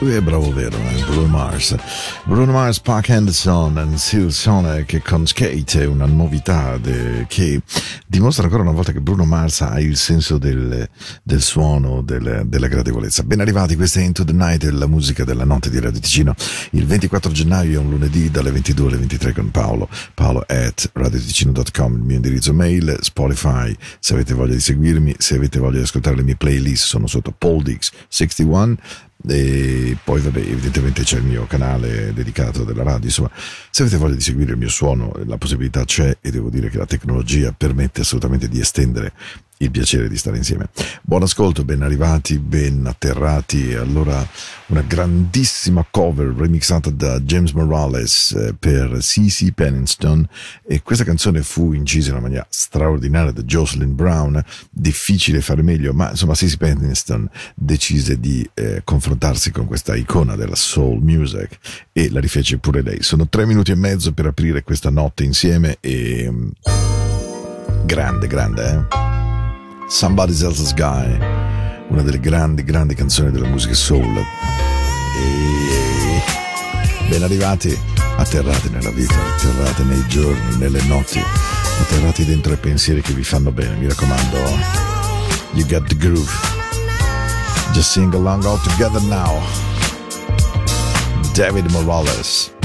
lui è bravo vero, eh? Bruno Mars. Bruno Mars, Park Henderson e Seal Sonic con Skate è una novità de, che dimostra ancora una volta che Bruno Mars ha il senso del, del suono, del, della gradevolezza. Ben arrivati, questa è Into the Night, la musica della notte di Radio Ticino. Il 24 gennaio è un lunedì dalle 22 alle 23 con Paolo. Paolo at radioticino.com, il mio indirizzo mail, Spotify, se avete voglia di seguirmi, se avete voglia di ascoltare le mie playlist sono sotto Poldix 61 e poi vabbè evidentemente c'è il mio canale dedicato della radio insomma se avete voglia di seguire il mio suono la possibilità c'è e devo dire che la tecnologia permette assolutamente di estendere il piacere di stare insieme. Buon ascolto, ben arrivati, ben atterrati. Allora, una grandissima cover remixata da James Morales eh, per C.C. Penniston e questa canzone fu incisa in una maniera straordinaria da Jocelyn Brown. Difficile fare meglio, ma insomma C.C. Penniston decise di eh, confrontarsi con questa icona della soul music e la rifece pure lei. Sono tre minuti e mezzo per aprire questa notte insieme e... Mm, grande, grande, eh? Somebody Else's Guy, una delle grandi, grandi canzoni della musica soul. E ben arrivati, atterrati nella vita, atterrati nei giorni, nelle notti, atterrati dentro i pensieri che vi fanno bene. Mi raccomando, you got the groove. Just sing along all together now. David Morales.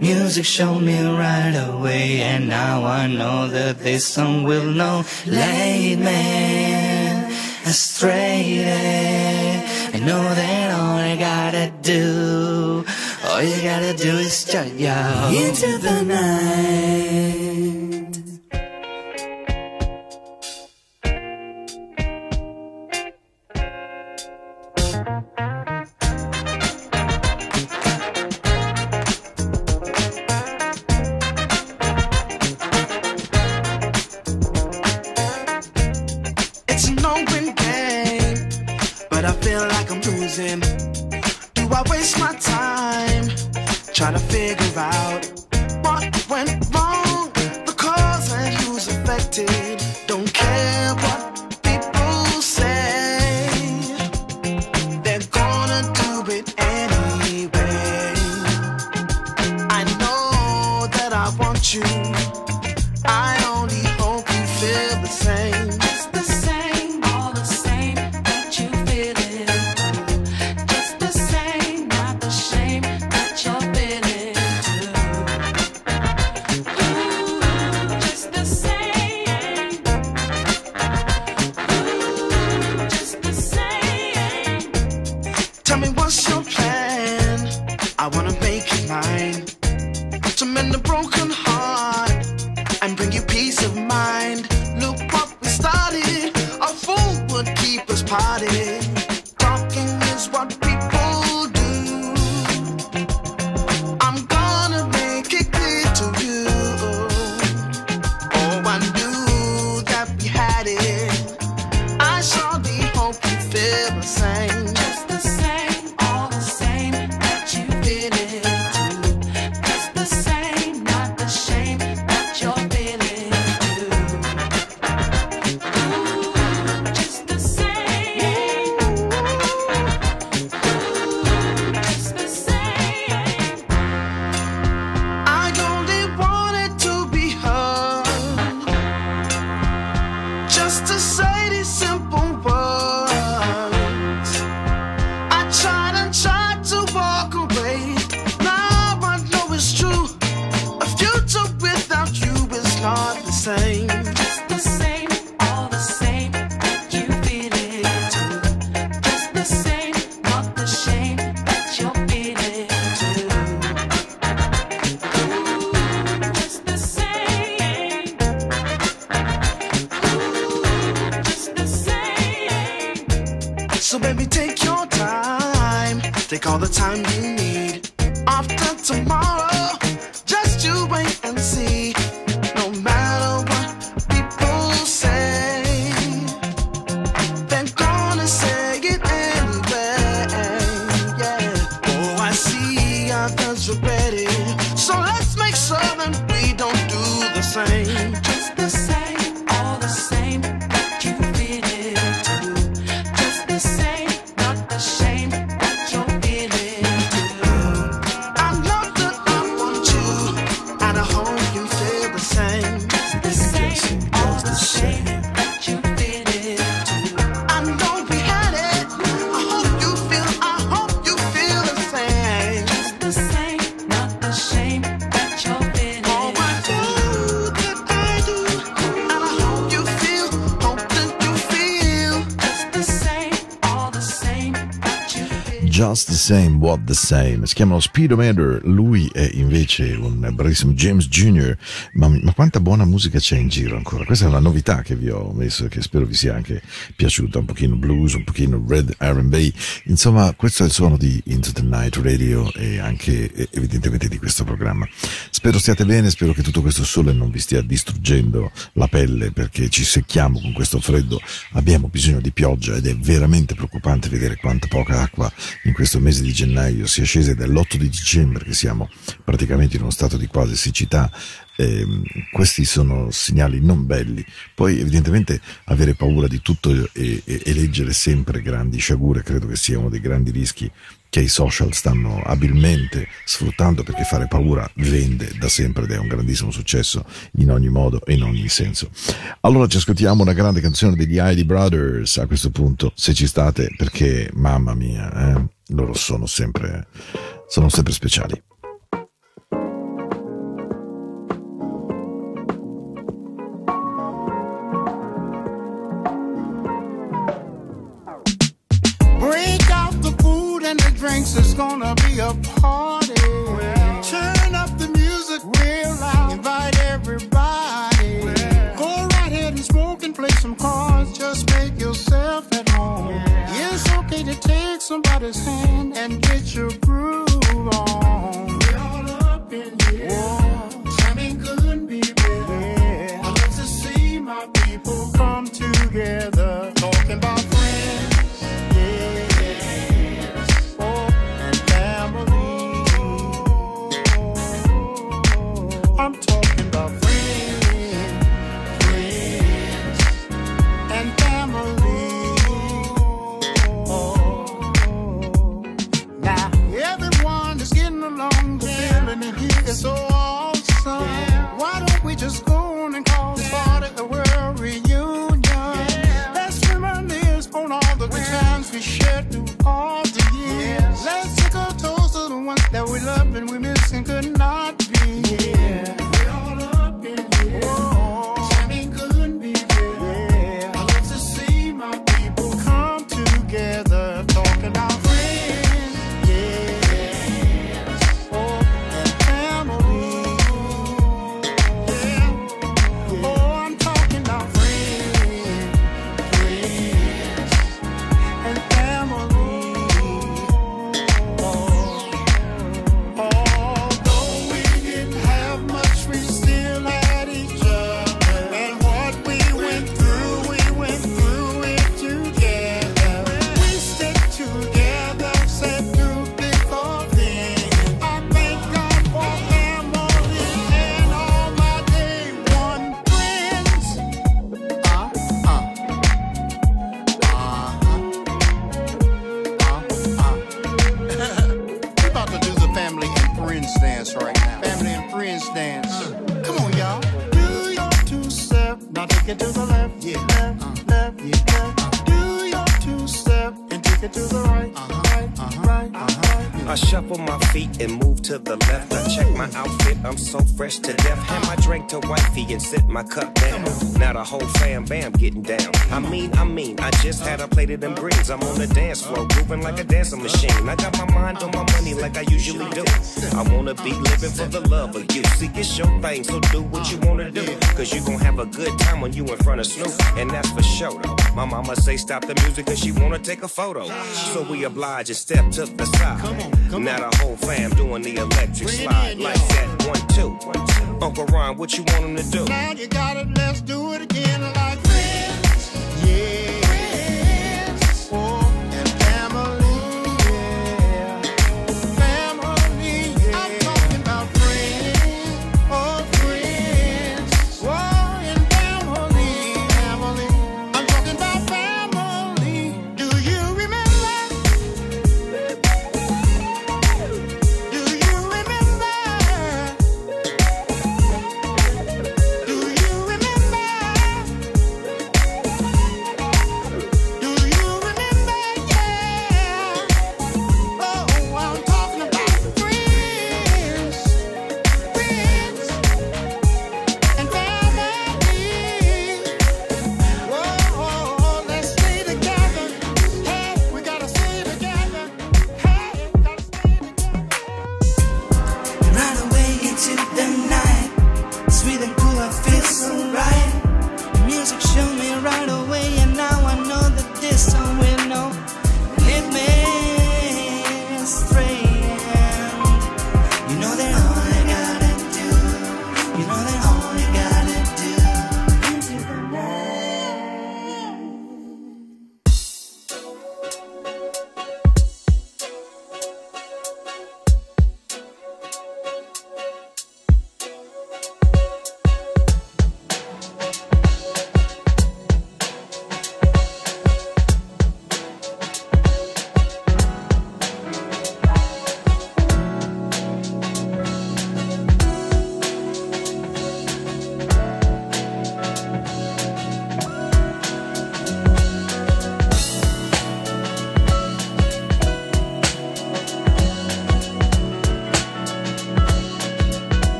Music showed me right away, and now I know that this song will know. Lead me astray. I know that all I gotta do, all you gotta do is just yo into the night. Same, What the Same. Si chiamano Speedometer, lui è invece un bravissimo James Jr. Ma, ma quanta buona musica c'è in giro ancora? Questa è una novità che vi ho messo, che spero vi sia anche piaciuta. Un pochino blues, un pochino red RB. Insomma, questo è il suono di Into the Night Radio e anche evidentemente di questo programma. Spero stiate bene, spero che tutto questo sole non vi stia distruggendo la pelle perché ci secchiamo con questo freddo. Abbiamo bisogno di pioggia ed è veramente preoccupante vedere quanta poca acqua in questo mese di gennaio sia scesa dall'8 di dicembre che siamo praticamente in uno stato di quasi siccità. Ehm, questi sono segnali non belli. Poi evidentemente avere paura di tutto e, e, e leggere sempre grandi sciagure credo che sia uno dei grandi rischi che i social stanno abilmente sfruttando perché fare paura vende da sempre ed è un grandissimo successo in ogni modo e in ogni senso. Allora ci ascoltiamo una grande canzone degli Heidi Brothers a questo punto, se ci state, perché mamma mia, eh, loro sono sempre, sono sempre speciali. It's gonna be a party. Turn up the music real loud, invite everybody. Go right ahead and smoke and play some cards, just make yourself at home. It's okay to take somebody's hand my cup down. Now the whole fam bam getting down. I mean, I mean, I just had a plate of them greens. I'm on the dance floor, grooving like a dancing machine. I got my mind on my money like I usually do. I wanna be living for the love of you. See, it's your thing, so do what you wanna do. Cause you gon' have a good time when you in front of Snoop. And that's for sure though. My mama say stop the music cause she wanna take a photo. So we oblige and step to the side. Now the whole fam doing the electric slide like that. One, two. Uncle Ron, what you want him to do? Now you got it, let's do it again like friends. Yeah.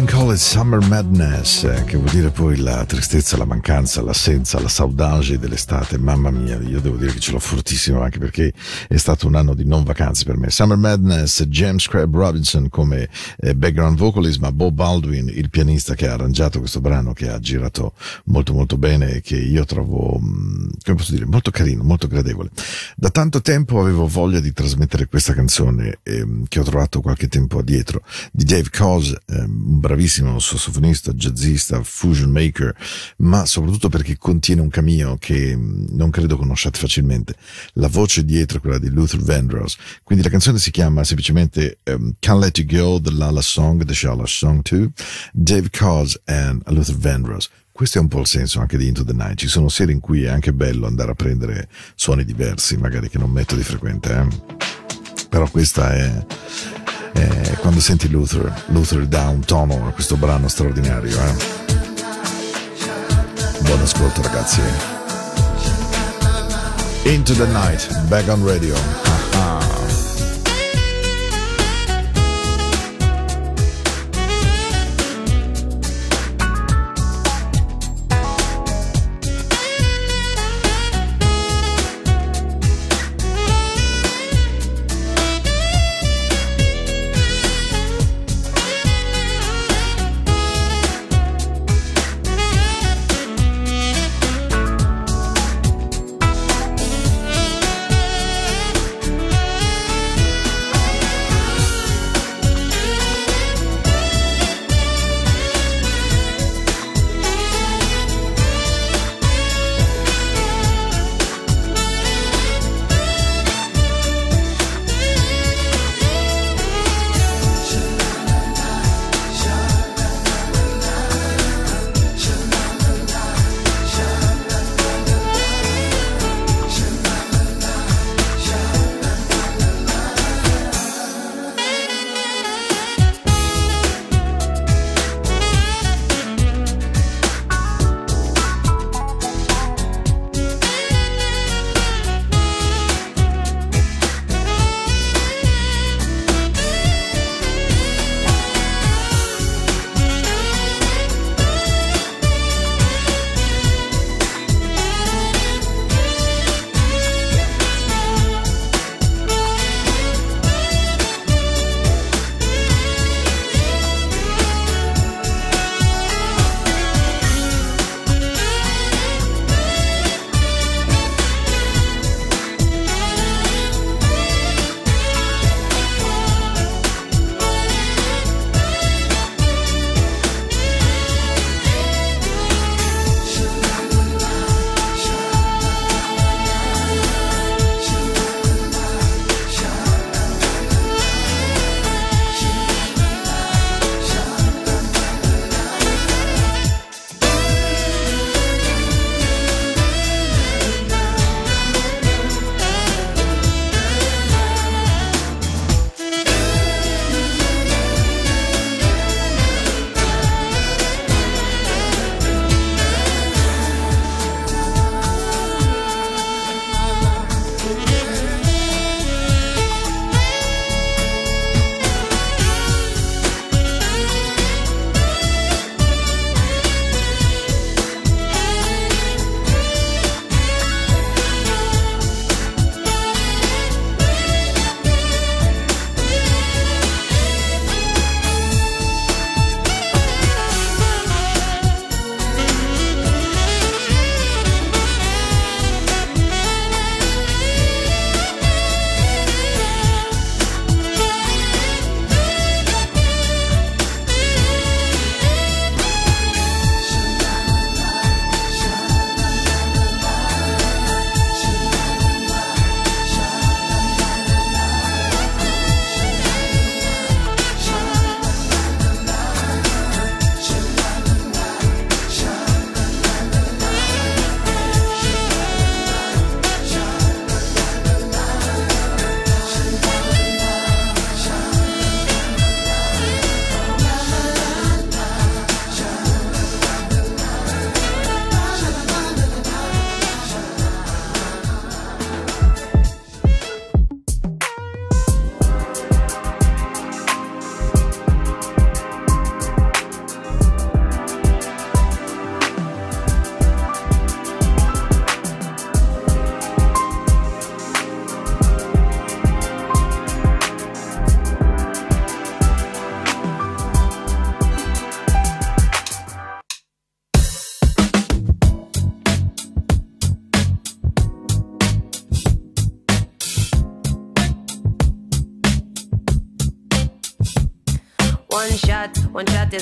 Summer Madness, eh, che vuol dire poi la tristezza, la mancanza, l'assenza, la saudade dell'estate. Mamma mia, io devo dire che ce l'ho fortissimo anche perché è stato un anno di non vacanze per me. Summer Madness, James Crabb Robinson come eh, background vocalist, ma Bob Baldwin, il pianista che ha arrangiato questo brano, che ha girato molto molto bene e che io trovo, mh, come posso dire, molto carino, molto gradevole. Da tanto tempo avevo voglia di trasmettere questa canzone ehm, che ho trovato qualche tempo addietro di Dave Coase, ehm, un bravissimo sassofonista, jazzista, fusion maker, ma soprattutto perché contiene un cameo che mh, non credo conosciate facilmente. La voce dietro è quella di Luther Vandross. Quindi la canzone si chiama semplicemente ehm, Can't Let You Go, The Lala Song, The Shala Song 2, Dave Coase and Luther Vandross. Questo è un po' il senso anche di Into the Night. Ci sono sere in cui è anche bello andare a prendere suoni diversi, magari che non metto di frequente, eh? Però questa è, è quando senti Luther, Luther tono a questo brano straordinario, eh? Buon ascolto ragazzi. Into the Night, back on radio.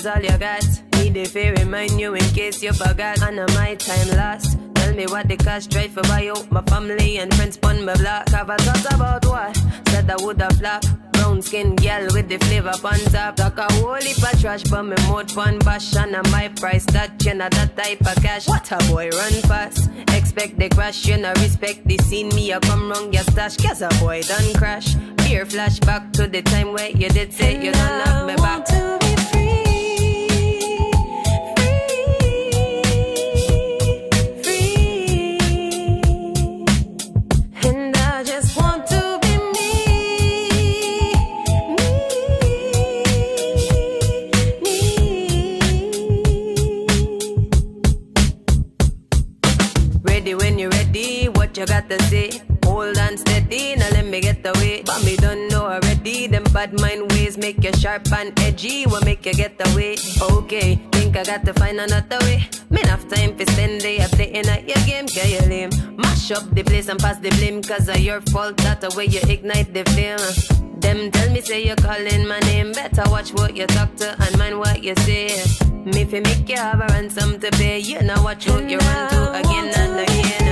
All you got. Need if I remind you in case you forgot. And uh, my time lost. Tell me what the cost drive for buy out my family and friends pon my block. Have a thought about what? Said I woulda flop. Brown skin girl with the flavor on top. Talk a whole heap of trash, but me mouth pon bash and uh, my price that you know that type of cash. What a boy run fast. Expect the crash, you know respect the scene. Me I come wrong your stash, cause a boy done crash. Fear flashback to the time where you did say you don't have me back. You got to say? Hold on steady, now let me get away. But me don't know already, them bad mind ways make you sharp and edgy, will make you get away. Okay, think I got to find another way. Me enough time for spend day a playing at your game, you lame? Mash up the place and pass the blame, cause of your fault, that the way you ignite the flame. Them tell me say you're calling my name, better watch what you talk to and mind what you say. Me fi make you have a ransom to pay, you know watch what you run to again and again.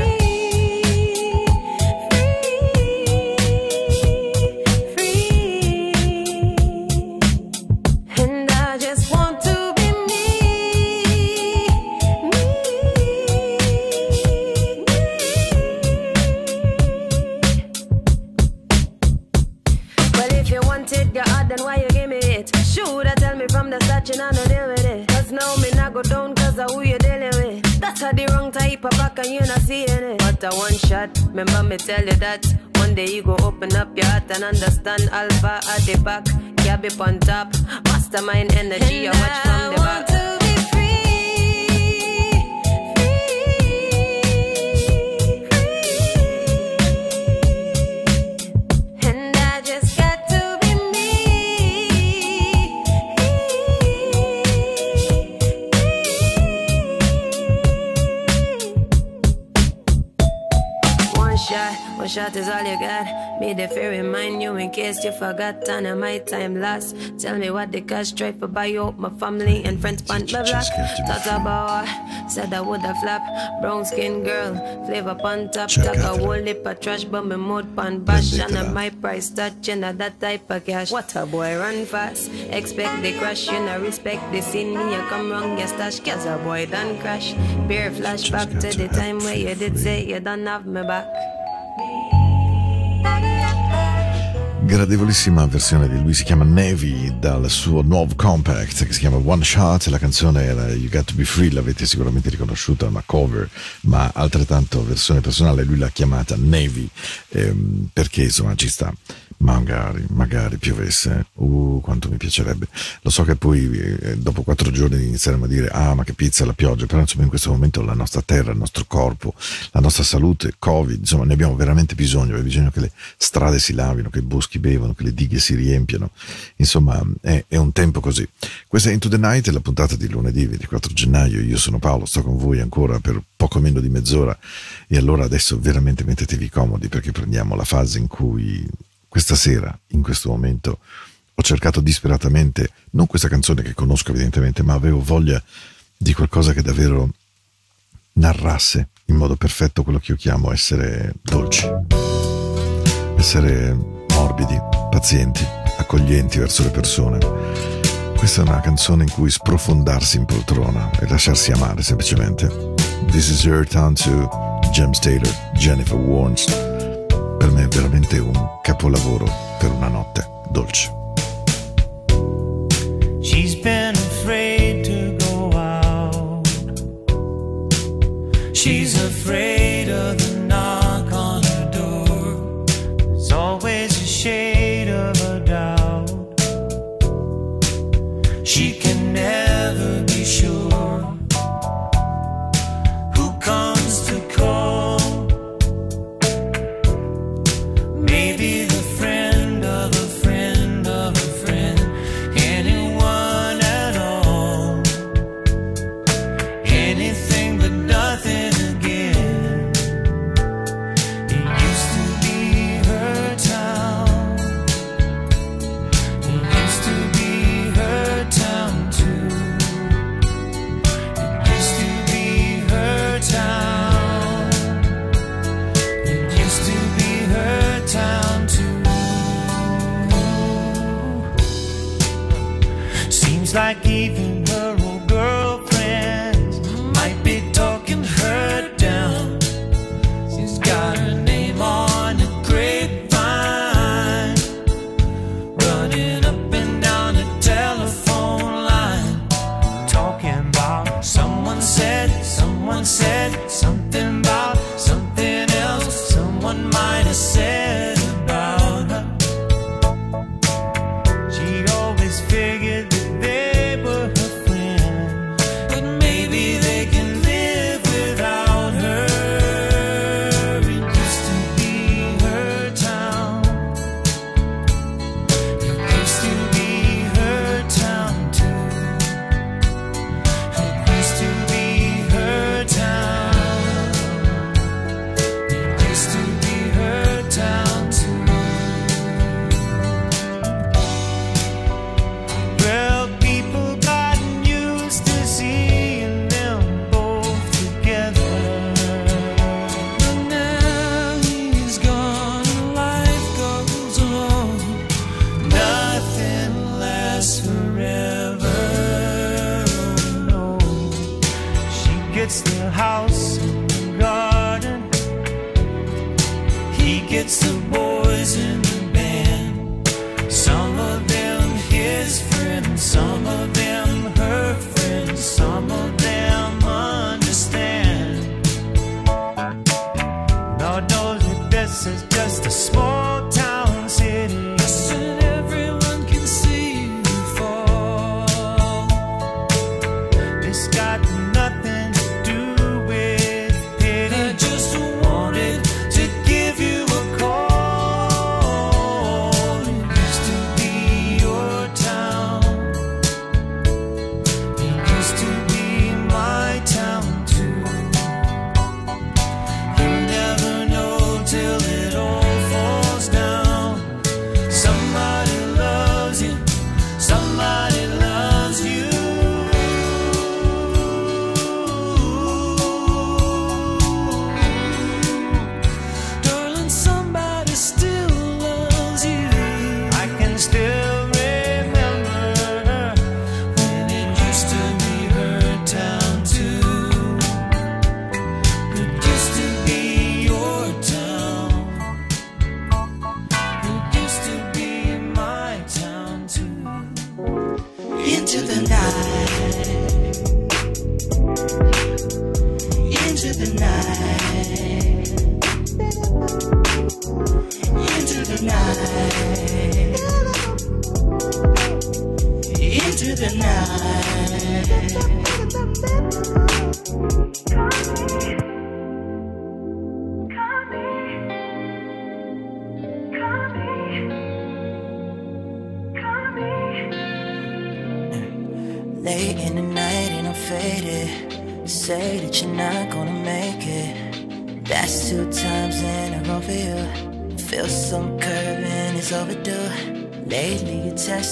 Me from the know no deal with it. Cause now me not go down cause of who you dealing with. That's a the wrong type of back and you not seeing it. But a one shot, remember me tell you that. One day you go open up your heart and understand Alpha at the back, cab up on top. Mastermind energy, I watch from the back. Is all you got. Me the fear remind you in case you forgot. And my time lost. Tell me what the cash try for buy out my family and friends pon my block. Thought about? Said I woulda flop. Brown skin girl, flavor on top. Talk a whole heap of trash, but me mouth pan bash. And my price touching uh, that type of cash. What a boy run fast. Expect the crash, you know respect the scene. Me you come wrong, you stash. Cause a boy done crash. Beer flashback to the time where you did say you don't have me back. Gradevolissima versione di lui, si chiama Navy dal suo nuovo compact che si chiama One Shot, la canzone era You Got To Be Free, l'avete sicuramente riconosciuta, una cover, ma altrettanto versione personale, lui l'ha chiamata Navy, ehm, perché insomma ci sta. Magari, magari piovesse, uh, quanto mi piacerebbe. Lo so che poi eh, dopo quattro giorni inizieremo a dire, ah, ma che pizza la pioggia, però insomma in questo momento la nostra terra, il nostro corpo, la nostra salute, Covid, insomma ne abbiamo veramente bisogno, abbiamo bisogno che le strade si lavino, che i boschi bevano, che le dighe si riempiano, insomma è, è un tempo così. Questa è Into the Night, è la puntata di lunedì 24 gennaio, io sono Paolo, sto con voi ancora per poco meno di mezz'ora. E allora adesso veramente mettetevi comodi perché prendiamo la fase in cui questa sera, in questo momento, ho cercato disperatamente, non questa canzone che conosco evidentemente, ma avevo voglia di qualcosa che davvero narrasse in modo perfetto quello che io chiamo essere dolci, essere morbidi, pazienti, accoglienti verso le persone. Questa è una canzone in cui sprofondarsi in poltrona e lasciarsi amare semplicemente. This is Her Town to James Taylor, Jennifer Warnes. Per me è veramente un capolavoro per una notte dolce. She's been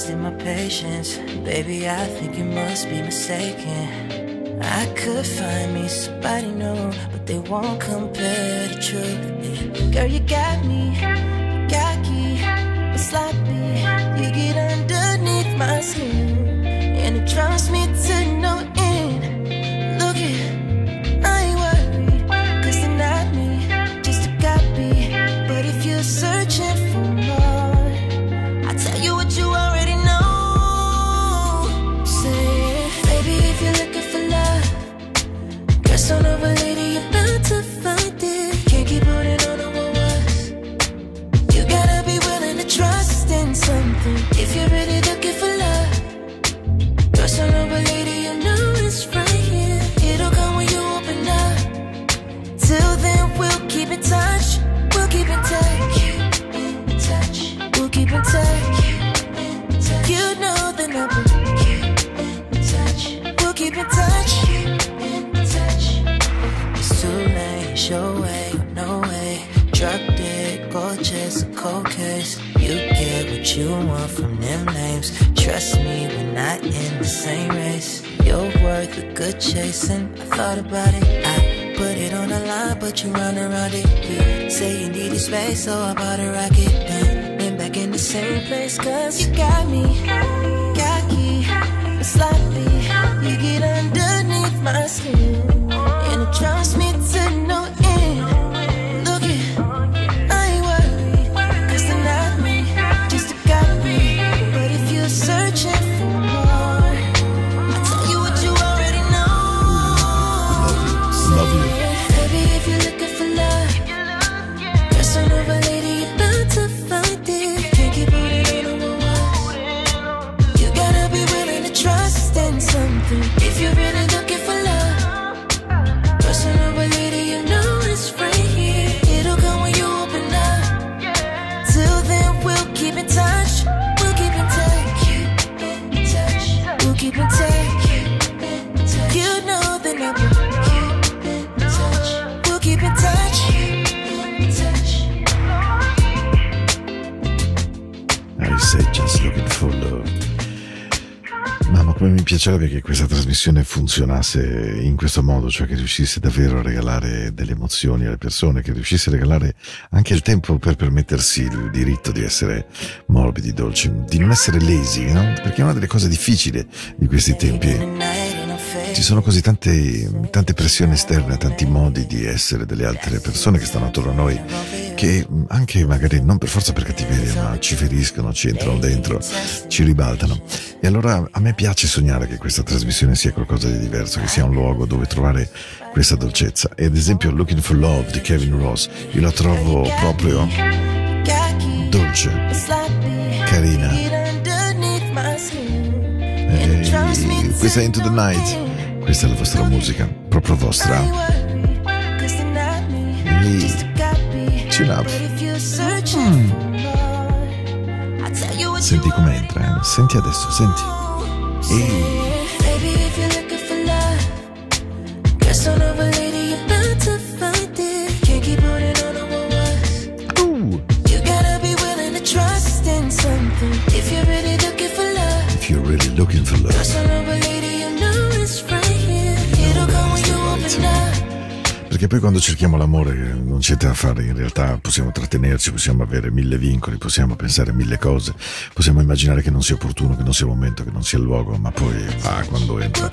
testing my patience. Baby, I think you must be mistaken. I could find me somebody new, but they won't compare to you, truth. Girl, you got me. just a cold case. You get what you want from them names. Trust me, we're not in the same race. You're worth a good chasing. I thought about it. I put it on the line, but you run around it. You say you need a space, so I bought a rocket. Then, then back in the same place, cause you got me. Cocky, sloppy. You get underneath my skin. And trust me piacerebbe che questa trasmissione funzionasse in questo modo, cioè che riuscisse davvero a regalare delle emozioni alle persone, che riuscisse a regalare anche il tempo per permettersi il diritto di essere morbidi, dolci, di non essere lesi, no? Perché è una delle cose difficili di questi tempi. Ci sono così tante, tante pressioni esterne, tanti modi di essere delle altre persone che stanno attorno a noi, che anche magari non per forza per cattiveria, ma ci feriscono, ci entrano dentro, ci ribaltano. E allora a me piace sognare che questa trasmissione sia qualcosa di diverso, che sia un luogo dove trovare questa dolcezza. E ad esempio Looking for Love di Kevin Ross, io la trovo proprio dolce, carina. E questa è Into the Night. Questa è la vostra musica, proprio vostra. E tune up. Senti come entra, eh? Senti adesso, senti. E Perché poi quando cerchiamo l'amore non c'è da fare, in realtà possiamo trattenerci, possiamo avere mille vincoli, possiamo pensare mille cose, possiamo immaginare che non sia opportuno, che non sia il momento, che non sia il luogo, ma poi ah, quando entra.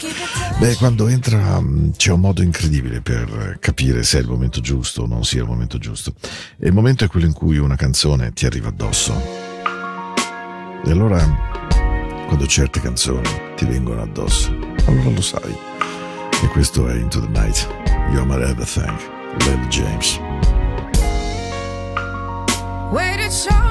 Beh, quando entra mh, c'è un modo incredibile per capire se è il momento giusto o non sia il momento giusto. E il momento è quello in cui una canzone ti arriva addosso. E allora, quando certe canzoni ti vengono addosso, allora lo sai. E questo è Into the Night. You're my everything. Lily James. Waited so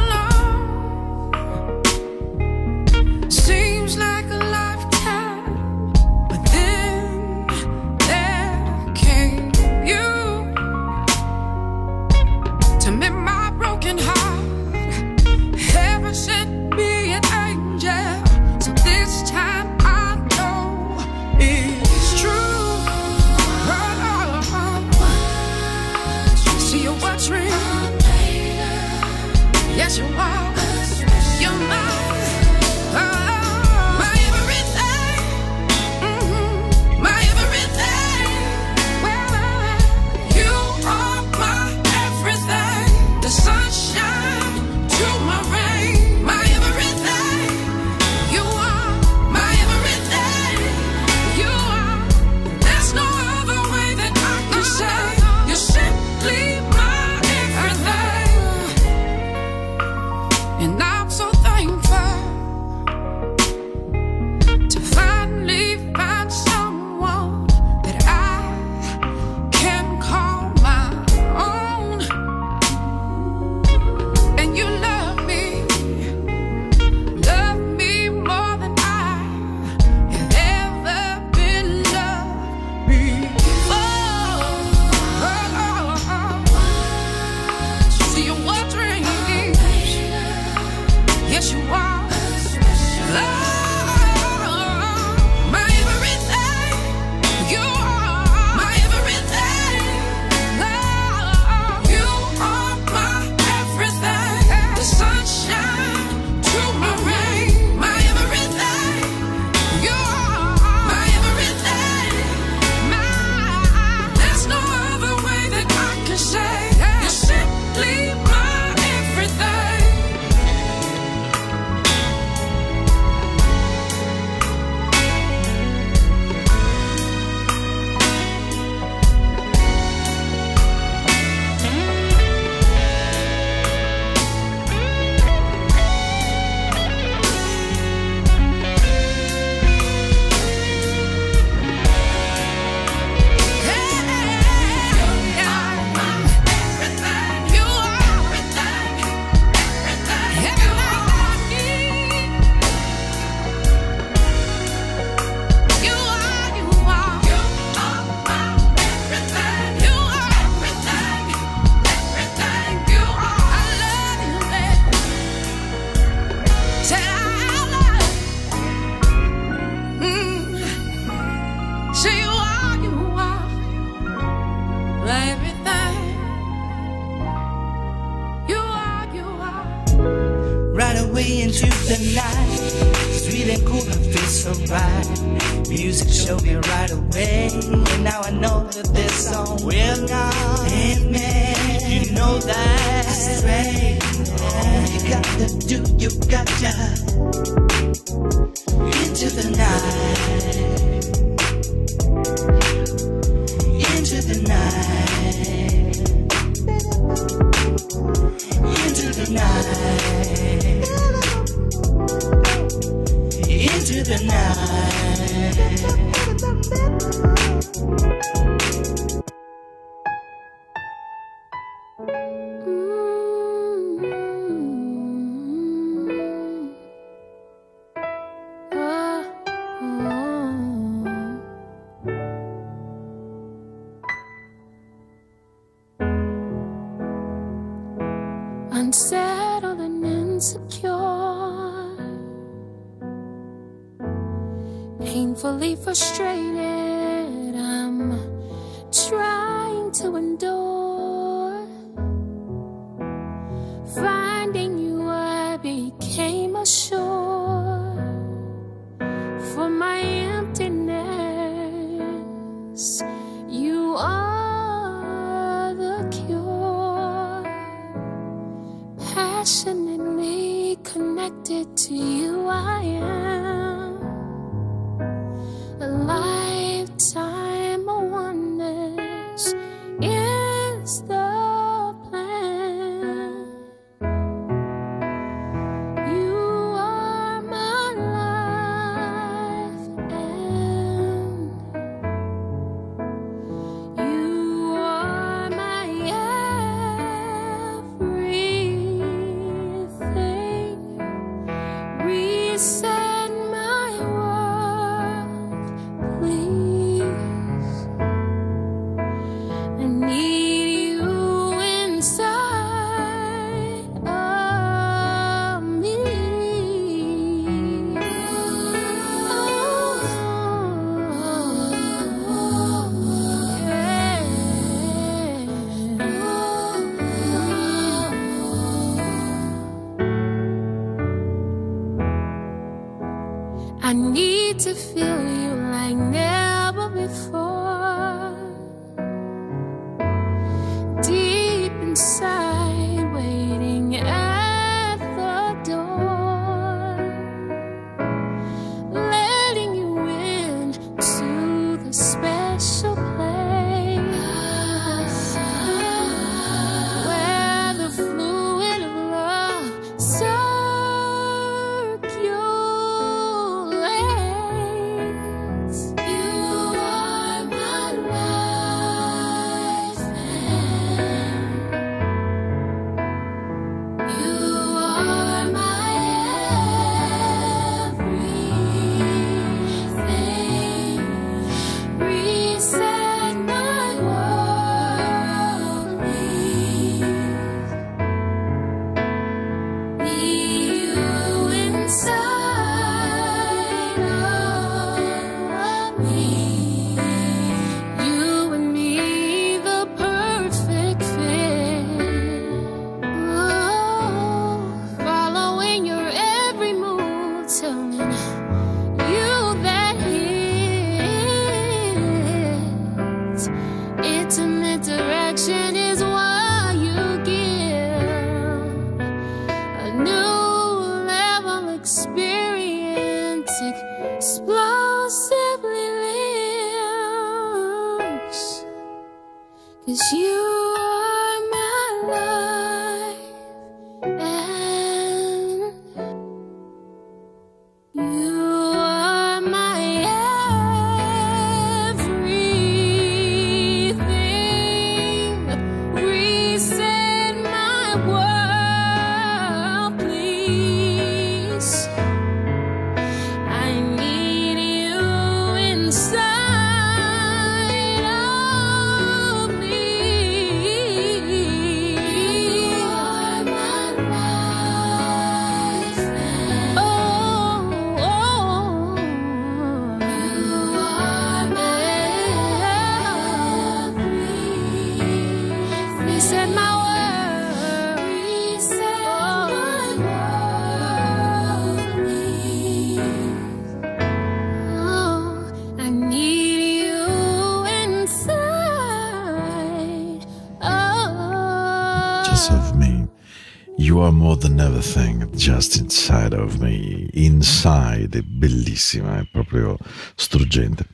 You are more than everything, just inside of me. Inside, è bellissima, è proprio struggente.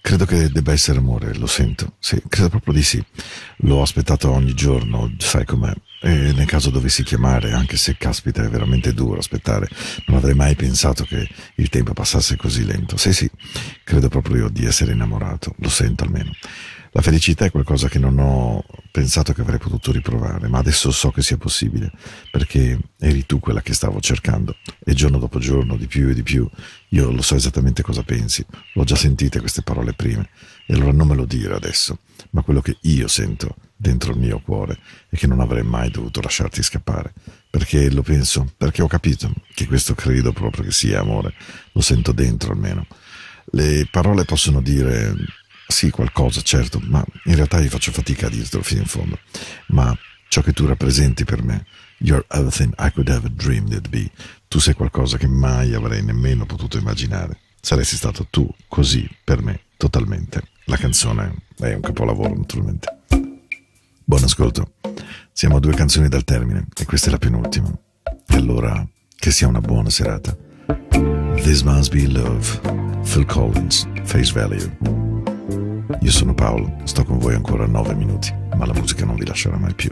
Credo che debba essere amore, lo sento, sì, credo proprio di sì. L'ho aspettato ogni giorno, sai com'è. E nel caso dovessi chiamare, anche se caspita è veramente duro aspettare, non avrei mai pensato che il tempo passasse così lento. Sì, sì, credo proprio di essere innamorato, lo sento almeno. La felicità è qualcosa che non ho pensato che avrei potuto riprovare, ma adesso so che sia possibile, perché eri tu quella che stavo cercando, e giorno dopo giorno, di più e di più, io lo so esattamente cosa pensi, l'ho già sentite queste parole prime, e allora non me lo dire adesso, ma quello che io sento dentro il mio cuore e che non avrei mai dovuto lasciarti scappare, perché lo penso, perché ho capito che questo credo proprio che sia amore, lo sento dentro almeno. Le parole possono dire sì, qualcosa, certo, ma in realtà io faccio fatica a dirtelo fino in fondo. Ma ciò che tu rappresenti per me, you're everything I could ever dream it'd be. Tu sei qualcosa che mai avrei nemmeno potuto immaginare. Saresti stato tu, così, per me, totalmente. La canzone è un capolavoro, naturalmente. Buon ascolto. Siamo a due canzoni dal termine e questa è la penultima. E allora, che sia una buona serata. This must be love. Phil Collins, Face Value. Io sono Paolo, sto con voi ancora nove minuti, ma la musica non vi lascerà mai più.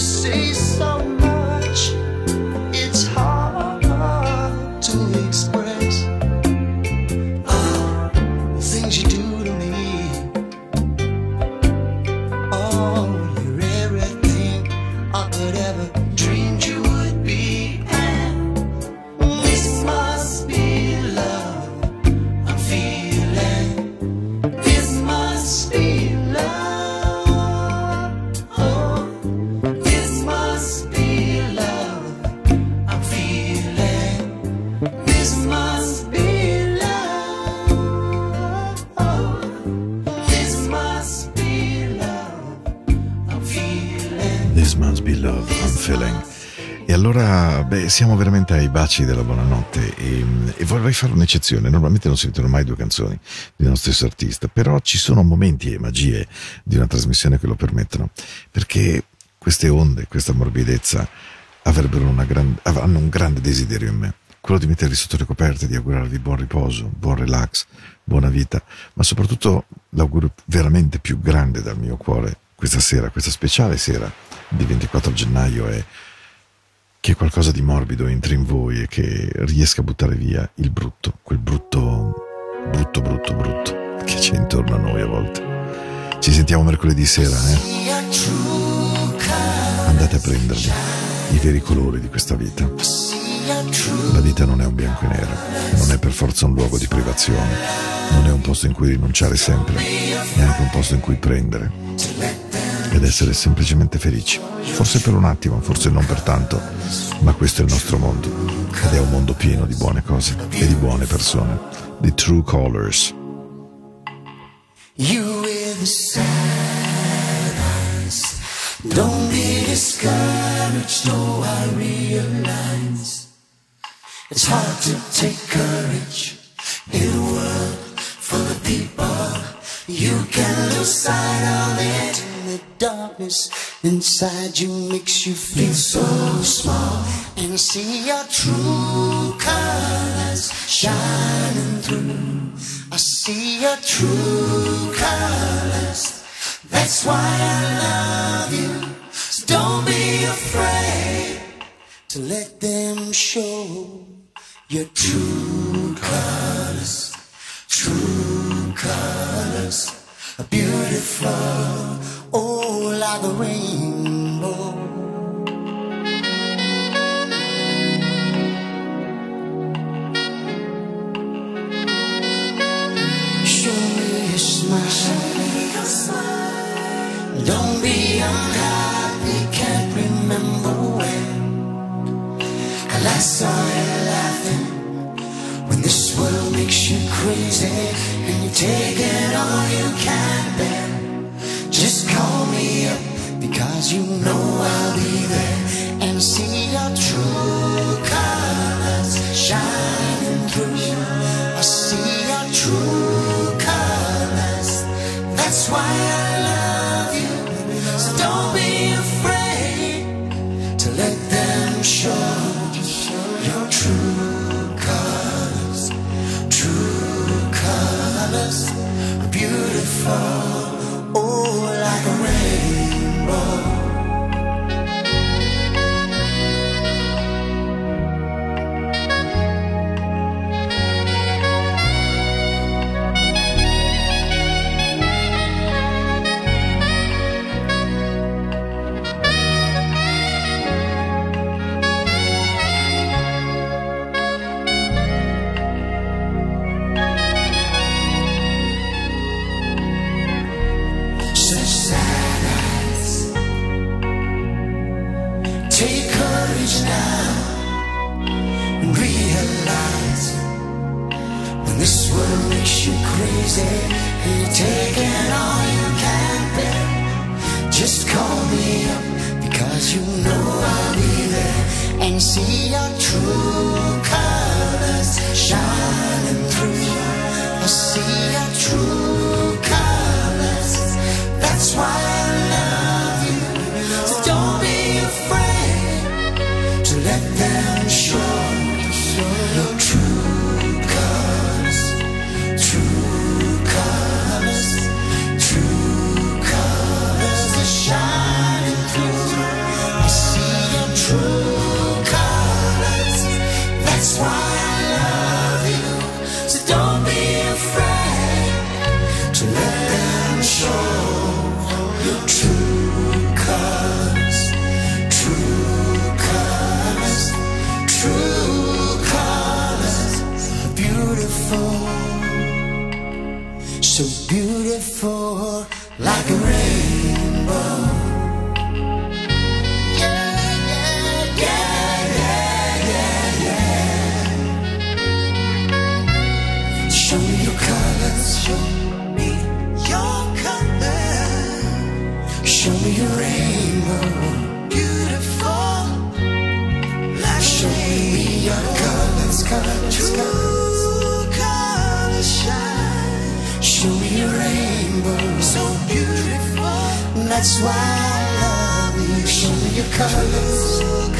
Say so siamo veramente ai baci della buonanotte e, e vorrei fare un'eccezione. Normalmente non si sentono mai due canzoni di uno stesso artista, però ci sono momenti e magie di una trasmissione che lo permettono, perché queste onde, questa morbidezza gran- hanno un grande desiderio in me, quello di mettervi sotto le coperte, di augurarvi buon riposo, buon relax, buona vita, ma soprattutto l'augurio veramente più grande dal mio cuore, questa sera, questa speciale sera di 24 gennaio è che qualcosa di morbido entri in voi e che riesca a buttare via il brutto, quel brutto, brutto, brutto, brutto che c'è intorno a noi a volte. Ci sentiamo mercoledì sera, eh? Andate a prenderli, i veri colori di questa vita. La vita non è un bianco e nero, non è per forza un luogo di privazione, non è un posto in cui rinunciare sempre, è anche un posto in cui prendere ed essere semplicemente felici. Forse per un attimo, forse non per tanto, ma questo è il nostro mondo ed è un mondo pieno di buone cose e di buone persone, di true colors. You with the sad. Don't be discouraged, no, I realize it's hard to take courage in a world full of people. You can lose sight of it. Darkness inside you makes you feel so small. And see your true colors shining through. I see your true colors. That's why I love you. So don't be afraid to let them show your true colors. True colors are beautiful. Oh, like a rainbow. Show me a smile. Don't be unhappy, can't remember when. I last saw you laughing. When this world makes you crazy and you're taking all you can bear. Just call me up because you know I'll be there and see your true colors shining through. You. I see your true colors. That's why I love you. So don't be afraid to let them show your true colors. True colors beautiful. Colors, colors, shine. Show me your rainbow. So beautiful. That's why I love you. Show me your colors